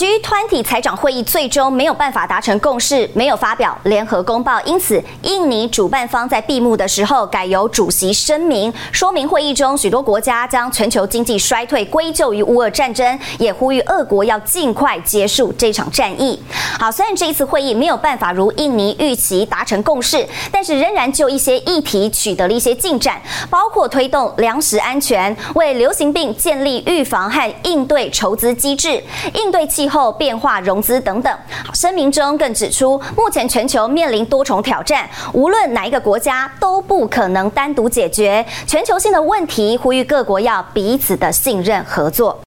G 团体财长会议最终没有办法达成共识，没有发表联合公报，因此印尼主办方在闭幕的时候改由主席声明，说明会议中许多国家将全球经济衰退归咎于乌俄战争，也呼吁俄国要尽快结束这场战役。好，虽然这一次会议没有办法如印尼预期达成共识，但是仍然就一些议题取得了一些进展，包括推动粮食安全、为流行病建立预防和应对筹资机制、应对气后变化融资等等。声明中更指出，目前全球面临多重挑战，无论哪一个国家都不可能单独解决全球性的问题，呼吁各国要彼此的信任合作。